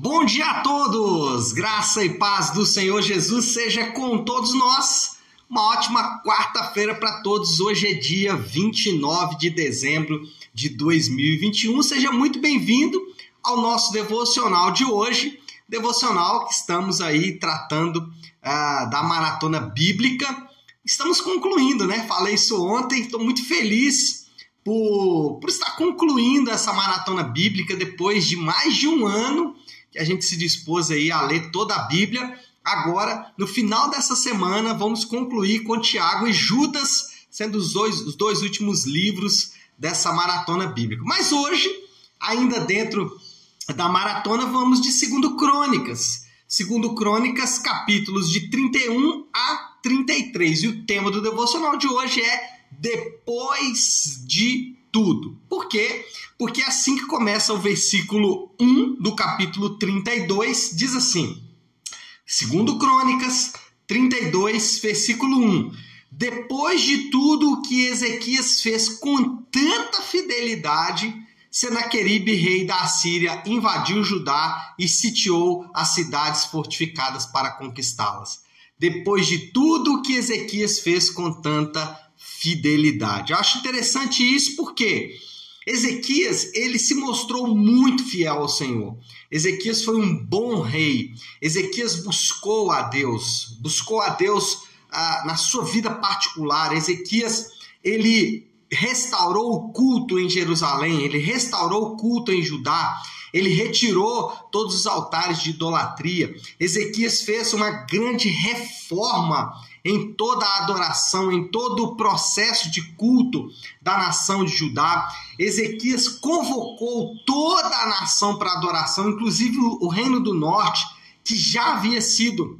Bom dia a todos! Graça e paz do Senhor Jesus seja com todos nós. Uma ótima quarta-feira para todos. Hoje é dia 29 de dezembro de 2021. Seja muito bem-vindo ao nosso devocional de hoje. Devocional que estamos aí tratando uh, da maratona bíblica. Estamos concluindo, né? Falei isso ontem, estou muito feliz por, por estar concluindo essa maratona bíblica depois de mais de um ano que a gente se dispôs aí a ler toda a Bíblia. Agora, no final dessa semana, vamos concluir com Tiago e Judas, sendo os dois, os dois últimos livros dessa maratona bíblica. Mas hoje, ainda dentro da maratona, vamos de Segundo Crônicas. Segundo Crônicas, capítulos de 31 a 33. E o tema do devocional de hoje é Depois de tudo. Por quê? Porque é assim que começa o versículo 1 do capítulo 32, diz assim: Segundo Crônicas 32, versículo 1. Depois de tudo o que Ezequias fez com tanta fidelidade, Senaqueribe, rei da Assíria, invadiu Judá e sitiou as cidades fortificadas para conquistá-las. Depois de tudo o que Ezequias fez com tanta fidelidade. Eu acho interessante isso porque Ezequias, ele se mostrou muito fiel ao Senhor. Ezequias foi um bom rei. Ezequias buscou a Deus, buscou a Deus ah, na sua vida particular. Ezequias, ele restaurou o culto em Jerusalém, ele restaurou o culto em Judá, ele retirou todos os altares de idolatria. Ezequias fez uma grande reforma em toda a adoração, em todo o processo de culto da nação de Judá. Ezequias convocou toda a nação para adoração, inclusive o reino do norte, que já havia sido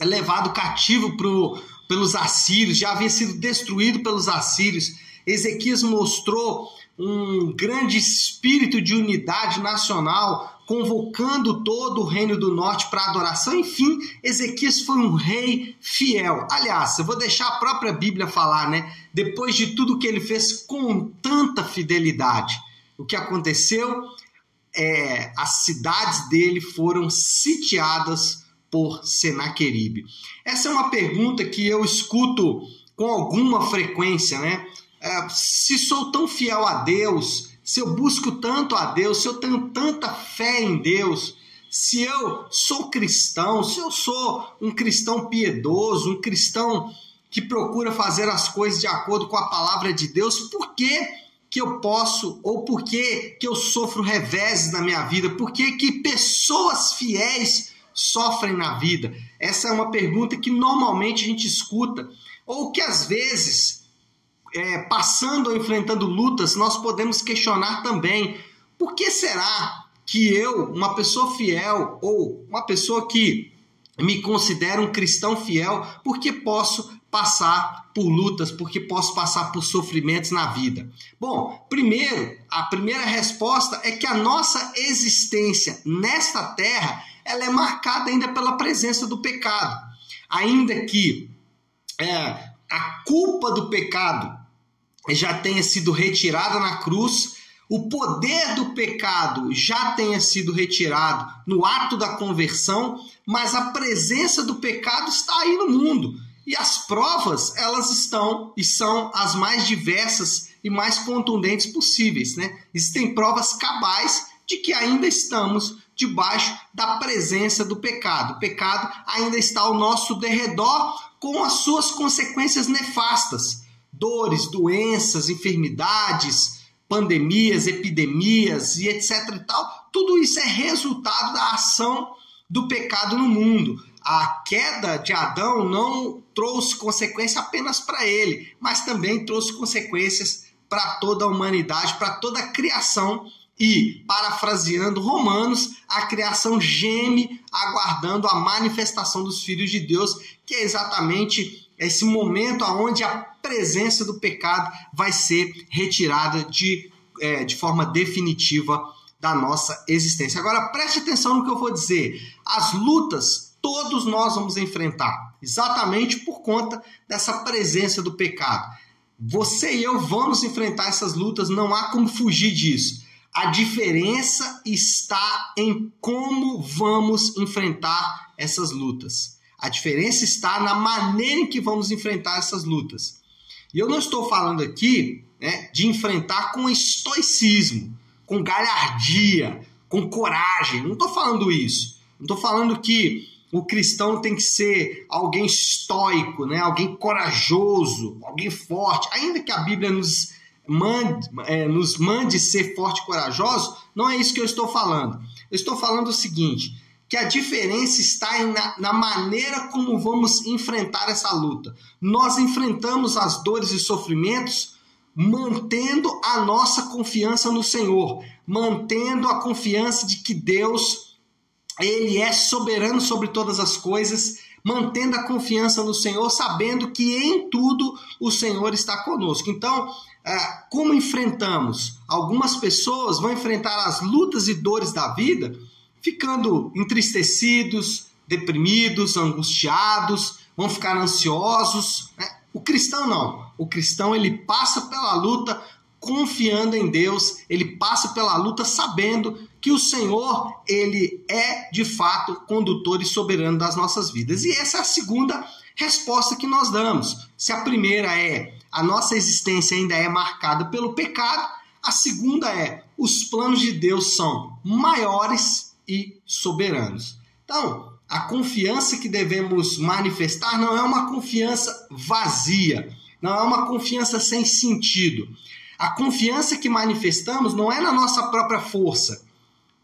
levado cativo pro, pelos assírios, já havia sido destruído pelos assírios. Ezequias mostrou um grande espírito de unidade nacional, convocando todo o reino do norte para adoração. Enfim, Ezequias foi um rei fiel. Aliás, eu vou deixar a própria Bíblia falar, né? Depois de tudo que ele fez com tanta fidelidade, o que aconteceu é as cidades dele foram sitiadas por Senaqueribe. Essa é uma pergunta que eu escuto com alguma frequência, né? É, se sou tão fiel a Deus, se eu busco tanto a Deus, se eu tenho tanta fé em Deus, se eu sou cristão, se eu sou um cristão piedoso, um cristão que procura fazer as coisas de acordo com a palavra de Deus, por que, que eu posso, ou por que, que eu sofro reveses na minha vida? Por que, que pessoas fiéis sofrem na vida? Essa é uma pergunta que normalmente a gente escuta, ou que às vezes é, passando ou enfrentando lutas, nós podemos questionar também por que será que eu, uma pessoa fiel ou uma pessoa que me considera um cristão fiel, por que posso passar por lutas, porque posso passar por sofrimentos na vida? Bom, primeiro, a primeira resposta é que a nossa existência nesta terra, ela é marcada ainda pela presença do pecado. Ainda que é, a culpa do pecado já tenha sido retirada na cruz, o poder do pecado já tenha sido retirado no ato da conversão, mas a presença do pecado está aí no mundo. E as provas, elas estão e são as mais diversas e mais contundentes possíveis, né? Existem provas cabais de que ainda estamos debaixo da presença do pecado. O pecado ainda está ao nosso derredor com as suas consequências nefastas dores, doenças, enfermidades, pandemias, epidemias e etc e tal, tudo isso é resultado da ação do pecado no mundo. A queda de Adão não trouxe consequência apenas para ele, mas também trouxe consequências para toda a humanidade, para toda a criação. E, parafraseando Romanos, a criação geme aguardando a manifestação dos filhos de Deus, que é exatamente esse momento onde a presença do pecado vai ser retirada de, é, de forma definitiva da nossa existência. Agora preste atenção no que eu vou dizer. As lutas todos nós vamos enfrentar, exatamente por conta dessa presença do pecado. Você e eu vamos enfrentar essas lutas, não há como fugir disso. A diferença está em como vamos enfrentar essas lutas. A diferença está na maneira em que vamos enfrentar essas lutas. E eu não estou falando aqui né, de enfrentar com estoicismo, com galhardia, com coragem. Não estou falando isso. Não estou falando que o cristão tem que ser alguém estoico, né? alguém corajoso, alguém forte. Ainda que a Bíblia nos mande, é, nos mande ser forte e corajoso, não é isso que eu estou falando. Eu estou falando o seguinte: que a diferença está na, na maneira como vamos enfrentar essa luta. Nós enfrentamos as dores e sofrimentos mantendo a nossa confiança no Senhor, mantendo a confiança de que Deus ele é soberano sobre todas as coisas, mantendo a confiança no Senhor, sabendo que em tudo o Senhor está conosco. Então, é, como enfrentamos? Algumas pessoas vão enfrentar as lutas e dores da vida ficando entristecidos, deprimidos, angustiados, vão ficar ansiosos. Né? O cristão não. O cristão ele passa pela luta confiando em Deus, ele passa pela luta sabendo que o Senhor, ele é de fato condutor e soberano das nossas vidas. E essa é a segunda resposta que nós damos. Se a primeira é a nossa existência ainda é marcada pelo pecado, a segunda é os planos de Deus são maiores e soberanos. Então, a confiança que devemos manifestar não é uma confiança vazia, não é uma confiança sem sentido. A confiança que manifestamos não é na nossa própria força,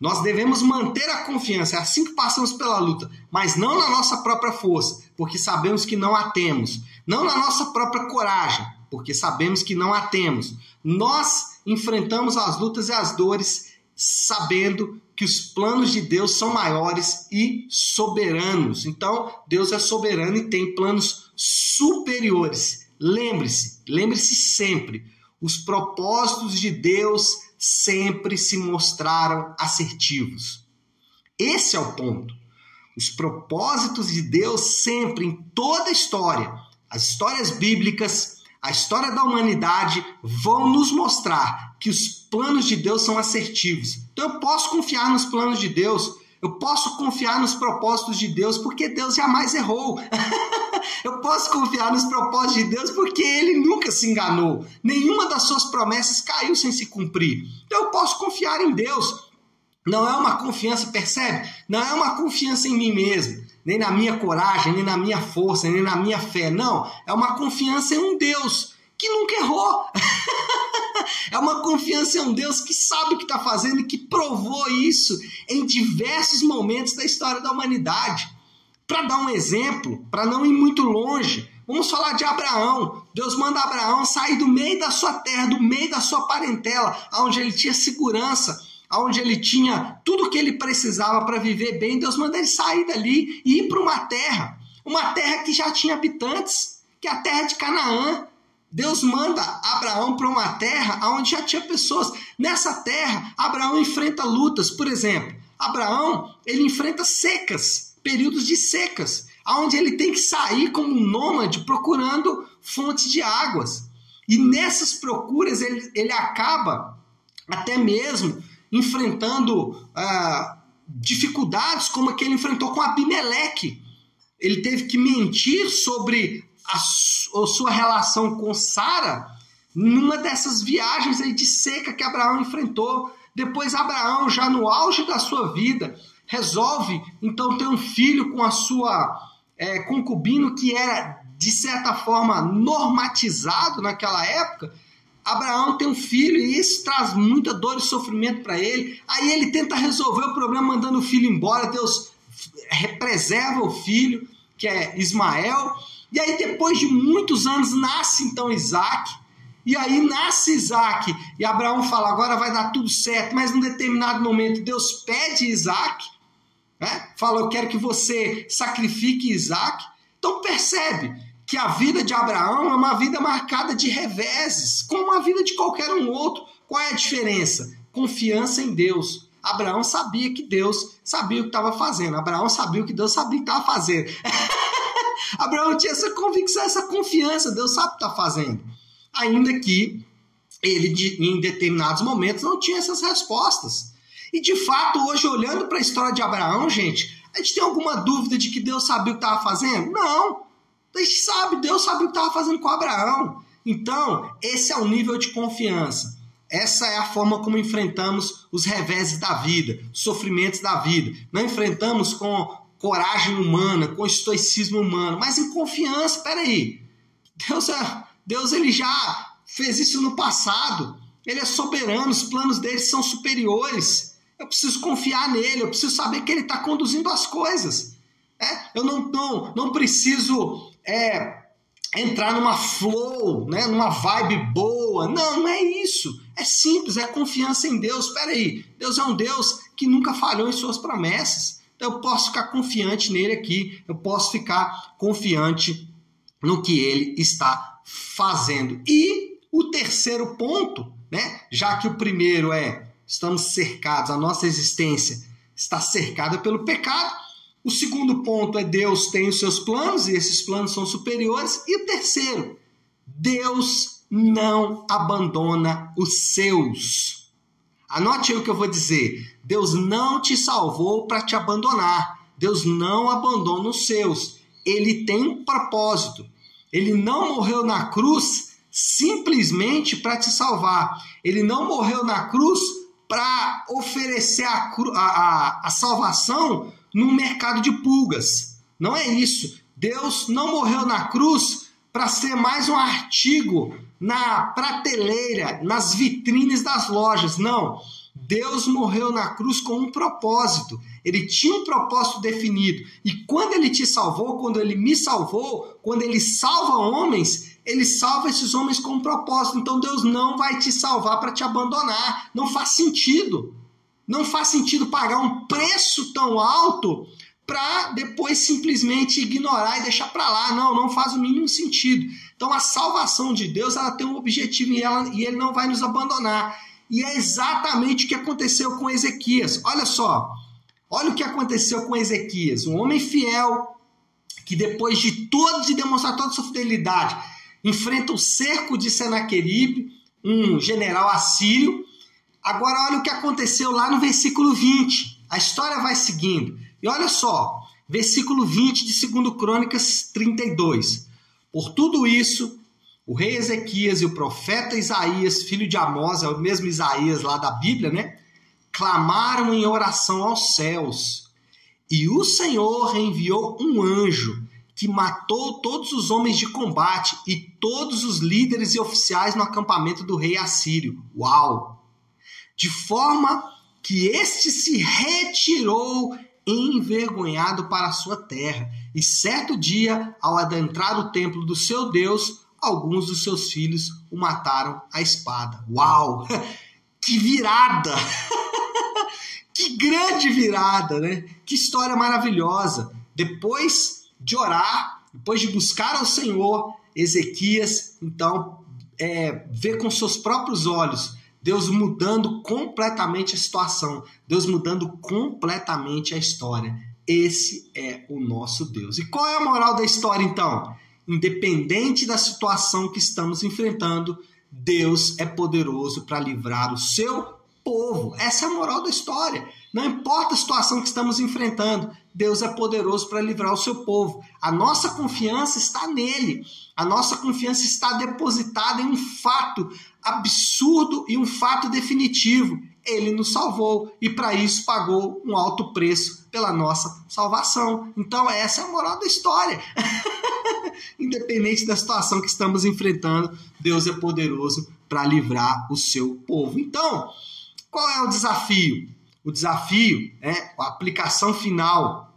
nós devemos manter a confiança, é assim que passamos pela luta, mas não na nossa própria força, porque sabemos que não a temos. Não na nossa própria coragem, porque sabemos que não a temos. Nós enfrentamos as lutas e as dores sabendo que os planos de Deus são maiores e soberanos. Então, Deus é soberano e tem planos superiores. Lembre-se, lembre-se sempre, os propósitos de Deus sempre se mostraram assertivos. Esse é o ponto. Os propósitos de Deus sempre, em toda a história, as histórias bíblicas, a história da humanidade, vão nos mostrar que os planos de Deus são assertivos. Então eu posso confiar nos planos de Deus, eu posso confiar nos propósitos de Deus, porque Deus jamais errou. Eu posso confiar nos propósitos de Deus porque ele nunca se enganou. Nenhuma das suas promessas caiu sem se cumprir. Então eu posso confiar em Deus. Não é uma confiança, percebe? Não é uma confiança em mim mesmo, nem na minha coragem, nem na minha força, nem na minha fé. Não, é uma confiança em um Deus que nunca errou. é uma confiança em um Deus que sabe o que está fazendo e que provou isso em diversos momentos da história da humanidade. Para dar um exemplo, para não ir muito longe, vamos falar de Abraão. Deus manda Abraão sair do meio da sua terra, do meio da sua parentela, onde ele tinha segurança, onde ele tinha tudo o que ele precisava para viver bem. Deus manda ele sair dali e ir para uma terra, uma terra que já tinha habitantes, que é a terra de Canaã. Deus manda Abraão para uma terra onde já tinha pessoas. Nessa terra, Abraão enfrenta lutas. Por exemplo, Abraão ele enfrenta secas períodos de secas, onde ele tem que sair como um nômade procurando fontes de águas. E nessas procuras ele, ele acaba até mesmo enfrentando ah, dificuldades como a que ele enfrentou com Abimeleque. Ele teve que mentir sobre a, a sua relação com Sara numa dessas viagens aí de seca que Abraão enfrentou. Depois Abraão, já no auge da sua vida, resolve então ter um filho com a sua é, concubino que era de certa forma normatizado naquela época. Abraão tem um filho e isso traz muita dor e sofrimento para ele. Aí ele tenta resolver o problema mandando o filho embora. Deus preserva o filho, que é Ismael. E aí, depois de muitos anos, nasce então Isaac. E aí nasce Isaac. E Abraão fala: agora vai dar tudo certo. Mas num determinado momento, Deus pede Isaac. Né? Fala, eu quero que você sacrifique Isaac. Então percebe que a vida de Abraão é uma vida marcada de reveses, como a vida de qualquer um outro. Qual é a diferença? Confiança em Deus. Abraão sabia que Deus sabia o que estava fazendo. Abraão sabia o que Deus sabia que estava fazendo. Abraão tinha essa convicção, essa confiança. Deus sabe o que está fazendo. Ainda que ele em determinados momentos não tinha essas respostas. E de fato, hoje, olhando para a história de Abraão, gente, a gente tem alguma dúvida de que Deus sabia o que estava fazendo? Não. A gente sabe, Deus sabia o que estava fazendo com Abraão. Então, esse é o nível de confiança. Essa é a forma como enfrentamos os reveses da vida, os sofrimentos da vida. Não enfrentamos com coragem humana, com estoicismo humano, mas em confiança. Peraí, Deus, é, Deus ele já fez isso no passado. Ele é soberano, os planos dele são superiores. Eu preciso confiar nele, eu preciso saber que ele está conduzindo as coisas. É? Eu não, não, não preciso é, entrar numa flow, né? numa vibe boa. Não, não é isso. É simples, é confiança em Deus. Espera aí, Deus é um Deus que nunca falhou em suas promessas. Então eu posso ficar confiante nele aqui, eu posso ficar confiante no que ele está fazendo. E o terceiro ponto, né? Já que o primeiro é estamos cercados, a nossa existência está cercada pelo pecado. O segundo ponto é Deus tem os seus planos e esses planos são superiores. E o terceiro, Deus não abandona os seus. Anote aí o que eu vou dizer. Deus não te salvou para te abandonar. Deus não abandona os seus. Ele tem um propósito. Ele não morreu na cruz simplesmente para te salvar. Ele não morreu na cruz para oferecer a, a, a salvação num mercado de pulgas. Não é isso. Deus não morreu na cruz para ser mais um artigo na prateleira, nas vitrines das lojas. Não. Deus morreu na cruz com um propósito. Ele tinha um propósito definido. E quando ele te salvou, quando ele me salvou, quando ele salva homens, ele salva esses homens com um propósito. Então Deus não vai te salvar para te abandonar. Não faz sentido. Não faz sentido pagar um preço tão alto para depois simplesmente ignorar e deixar para lá. Não, não faz o mínimo sentido. Então a salvação de Deus ela tem um objetivo e, ela, e ele não vai nos abandonar. E é exatamente o que aconteceu com Ezequias. Olha só, olha o que aconteceu com Ezequias, um homem fiel que depois de todo de demonstrar toda sua fidelidade, enfrenta o cerco de Senaqueribe, um general assírio. Agora olha o que aconteceu lá no versículo 20. A história vai seguindo. E olha só, versículo 20 de 2 Crônicas 32. Por tudo isso, o rei Ezequias e o profeta Isaías, filho de Amós, é o mesmo Isaías lá da Bíblia, né? Clamaram em oração aos céus. E o Senhor enviou um anjo que matou todos os homens de combate e todos os líderes e oficiais no acampamento do rei assírio. Uau! De forma que este se retirou envergonhado para a sua terra. E certo dia, ao adentrar o templo do seu Deus, alguns dos seus filhos o mataram à espada. Uau! Que virada! que grande virada, né? Que história maravilhosa. Depois de orar, depois de buscar ao Senhor, Ezequias, então, é, vê com seus próprios olhos Deus mudando completamente a situação, Deus mudando completamente a história. Esse é o nosso Deus. E qual é a moral da história então? independente da situação que estamos enfrentando, Deus é poderoso para livrar o seu povo. Essa é a moral da história. Não importa a situação que estamos enfrentando, Deus é poderoso para livrar o seu povo. A nossa confiança está nele. A nossa confiança está depositada em um fato absurdo e um fato definitivo. Ele nos salvou e para isso pagou um alto preço pela nossa salvação. Então essa é a moral da história. Independente da situação que estamos enfrentando, Deus é poderoso para livrar o seu povo. Então, qual é o desafio? O desafio, é, a aplicação final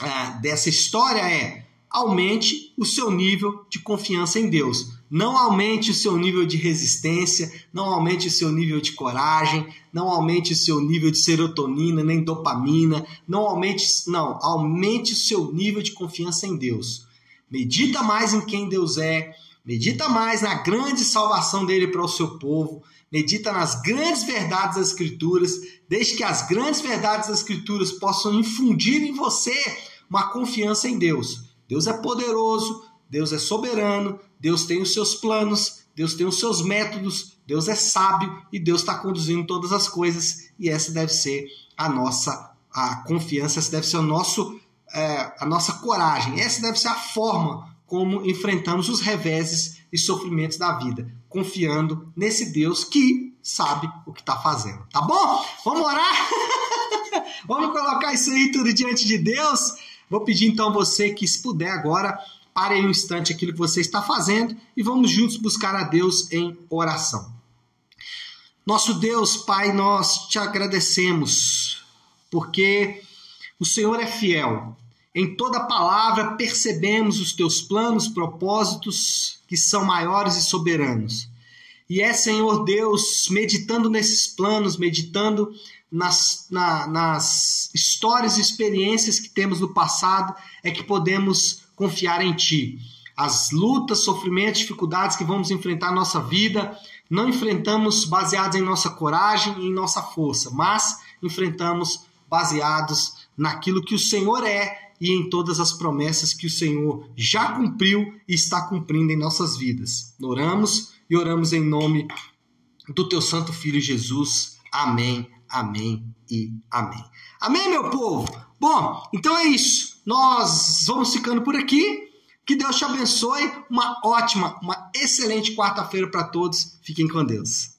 é, dessa história é aumente o seu nível de confiança em Deus. Não aumente o seu nível de resistência, não aumente o seu nível de coragem, não aumente o seu nível de serotonina, nem dopamina, não aumente, não, aumente o seu nível de confiança em Deus. Medita mais em quem Deus é, medita mais na grande salvação dele para o seu povo, medita nas grandes verdades das Escrituras, desde que as grandes verdades das Escrituras possam infundir em você uma confiança em Deus. Deus é poderoso, Deus é soberano, Deus tem os seus planos, Deus tem os seus métodos, Deus é sábio e Deus está conduzindo todas as coisas e essa deve ser a nossa a confiança, essa deve ser o nosso, é, a nossa coragem, essa deve ser a forma como enfrentamos os reveses e sofrimentos da vida, confiando nesse Deus que sabe o que está fazendo. Tá bom? Vamos orar? Vamos colocar isso aí tudo diante de Deus? Vou pedir então você que, se puder agora, pare aí um instante aquilo que você está fazendo e vamos juntos buscar a Deus em oração. Nosso Deus, Pai, nós te agradecemos porque o Senhor é fiel. Em toda palavra percebemos os teus planos, propósitos que são maiores e soberanos. E é, Senhor Deus, meditando nesses planos, meditando nas, na, nas histórias e experiências que temos no passado, é que podemos confiar em Ti. As lutas, sofrimentos, dificuldades que vamos enfrentar na nossa vida, não enfrentamos baseados em nossa coragem e em nossa força, mas enfrentamos baseados naquilo que o Senhor é e em todas as promessas que o Senhor já cumpriu e está cumprindo em nossas vidas. Oramos e oramos em nome do teu santo filho Jesus. Amém, amém e amém. Amém, meu povo? Bom, então é isso. Nós vamos ficando por aqui. Que Deus te abençoe. Uma ótima, uma excelente quarta-feira para todos. Fiquem com Deus.